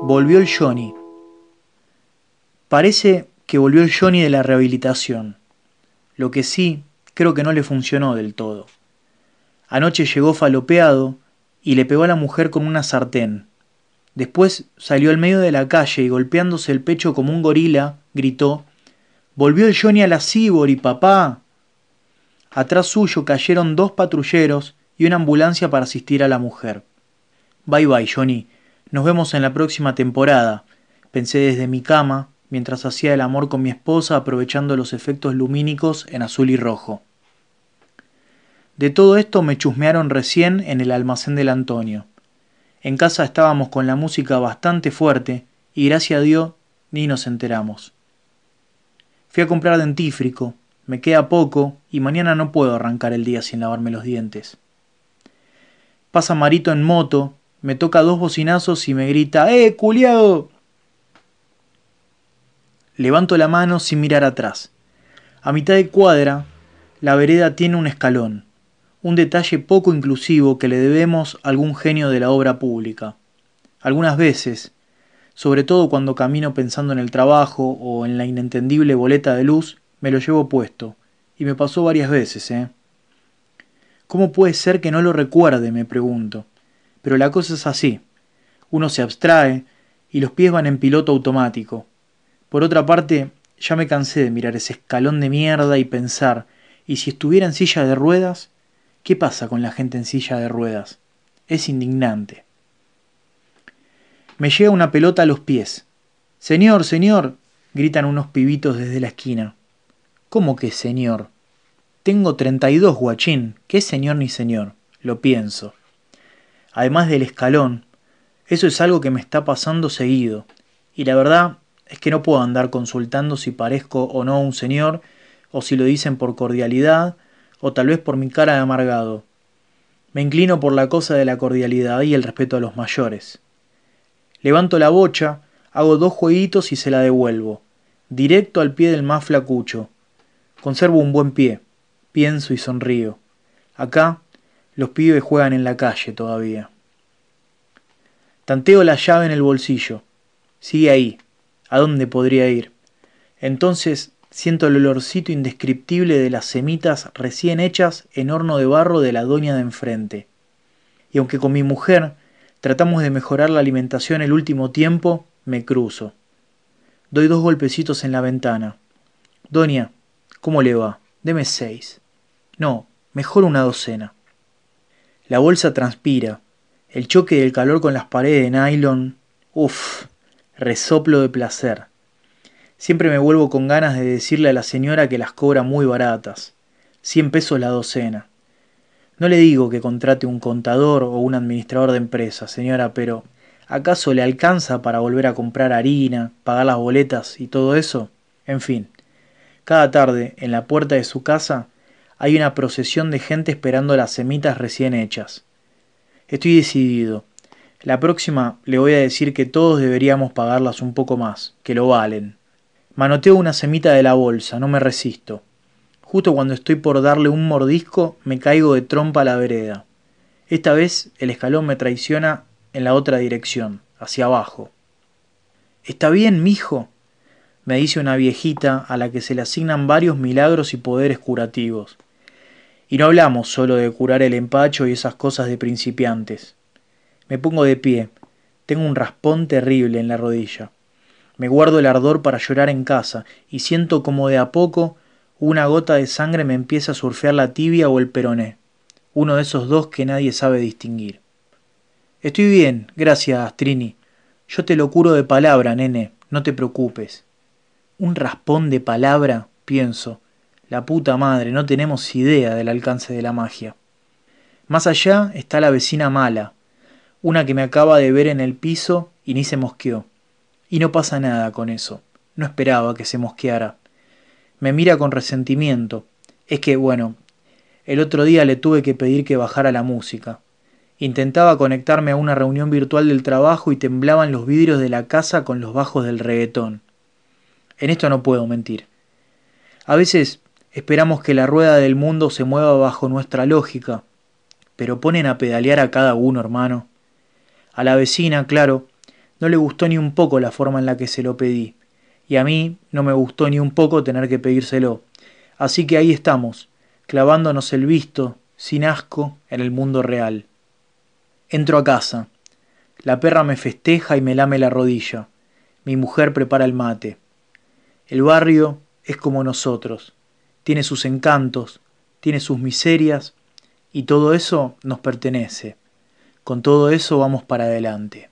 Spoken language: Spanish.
Volvió el Johnny. Parece que volvió el Johnny de la rehabilitación. Lo que sí, creo que no le funcionó del todo. Anoche llegó falopeado y le pegó a la mujer con una sartén. Después salió al medio de la calle y golpeándose el pecho como un gorila, gritó Volvió el Johnny a la y papá. Atrás suyo cayeron dos patrulleros y una ambulancia para asistir a la mujer. Bye bye, Johnny. Nos vemos en la próxima temporada, pensé desde mi cama mientras hacía el amor con mi esposa aprovechando los efectos lumínicos en azul y rojo. De todo esto me chusmearon recién en el almacén del Antonio. En casa estábamos con la música bastante fuerte y gracias a Dios ni nos enteramos. Fui a comprar dentífrico, me queda poco y mañana no puedo arrancar el día sin lavarme los dientes. Pasa Marito en moto, me toca dos bocinazos y me grita ¡Eh, culiado! Levanto la mano sin mirar atrás. A mitad de cuadra, la vereda tiene un escalón, un detalle poco inclusivo que le debemos a algún genio de la obra pública. Algunas veces, sobre todo cuando camino pensando en el trabajo o en la inentendible boleta de luz, me lo llevo puesto, y me pasó varias veces, ¿eh? ¿Cómo puede ser que no lo recuerde? me pregunto. Pero la cosa es así. Uno se abstrae y los pies van en piloto automático. Por otra parte, ya me cansé de mirar ese escalón de mierda y pensar, ¿y si estuviera en silla de ruedas? ¿Qué pasa con la gente en silla de ruedas? Es indignante. Me llega una pelota a los pies. Señor, señor, gritan unos pibitos desde la esquina. ¿Cómo que señor? Tengo treinta y dos, guachín. ¿Qué señor ni señor? Lo pienso además del escalón. Eso es algo que me está pasando seguido. Y la verdad es que no puedo andar consultando si parezco o no un señor, o si lo dicen por cordialidad, o tal vez por mi cara de amargado. Me inclino por la cosa de la cordialidad y el respeto a los mayores. Levanto la bocha, hago dos jueguitos y se la devuelvo, directo al pie del más flacucho. Conservo un buen pie, pienso y sonrío. Acá los pibes juegan en la calle todavía. Tanteo la llave en el bolsillo. Sigue ahí. ¿A dónde podría ir? Entonces siento el olorcito indescriptible de las semitas recién hechas en horno de barro de la doña de enfrente. Y aunque con mi mujer tratamos de mejorar la alimentación el último tiempo, me cruzo. Doy dos golpecitos en la ventana. Doña, ¿cómo le va? Deme seis. No, mejor una docena. La bolsa transpira. El choque del calor con las paredes de nylon. Uf, resoplo de placer. Siempre me vuelvo con ganas de decirle a la señora que las cobra muy baratas. Cien pesos la docena. No le digo que contrate un contador o un administrador de empresa, señora, pero ¿acaso le alcanza para volver a comprar harina, pagar las boletas y todo eso? En fin, cada tarde, en la puerta de su casa, hay una procesión de gente esperando las semitas recién hechas. Estoy decidido. La próxima le voy a decir que todos deberíamos pagarlas un poco más, que lo valen. Manoteo una semita de la bolsa, no me resisto. Justo cuando estoy por darle un mordisco, me caigo de trompa a la vereda. Esta vez el escalón me traiciona en la otra dirección, hacia abajo. ¿Está bien, mijo? me dice una viejita a la que se le asignan varios milagros y poderes curativos. Y no hablamos solo de curar el empacho y esas cosas de principiantes. Me pongo de pie. Tengo un raspón terrible en la rodilla. Me guardo el ardor para llorar en casa y siento como de a poco una gota de sangre me empieza a surfear la tibia o el peroné. Uno de esos dos que nadie sabe distinguir. Estoy bien, gracias, Trini. Yo te lo curo de palabra, nene, no te preocupes. Un raspón de palabra, pienso, la puta madre, no tenemos idea del alcance de la magia. Más allá está la vecina mala, una que me acaba de ver en el piso y ni se mosqueó. Y no pasa nada con eso. No esperaba que se mosqueara. Me mira con resentimiento. Es que, bueno, el otro día le tuve que pedir que bajara la música. Intentaba conectarme a una reunión virtual del trabajo y temblaban los vidrios de la casa con los bajos del reggaetón. En esto no puedo mentir. A veces Esperamos que la rueda del mundo se mueva bajo nuestra lógica, pero ponen a pedalear a cada uno, hermano. A la vecina, claro, No le gustó ni un poco la forma en la que se lo pedí, y a mí no me gustó ni un poco tener que pedírselo. Así que ahí estamos, clavándonos el visto, sin asco, en el mundo real. Entro a casa. La perra me festeja y me lame la rodilla. Mi mujer prepara el mate. El barrio es como nosotros. Tiene sus encantos, tiene sus miserias y todo eso nos pertenece. Con todo eso vamos para adelante.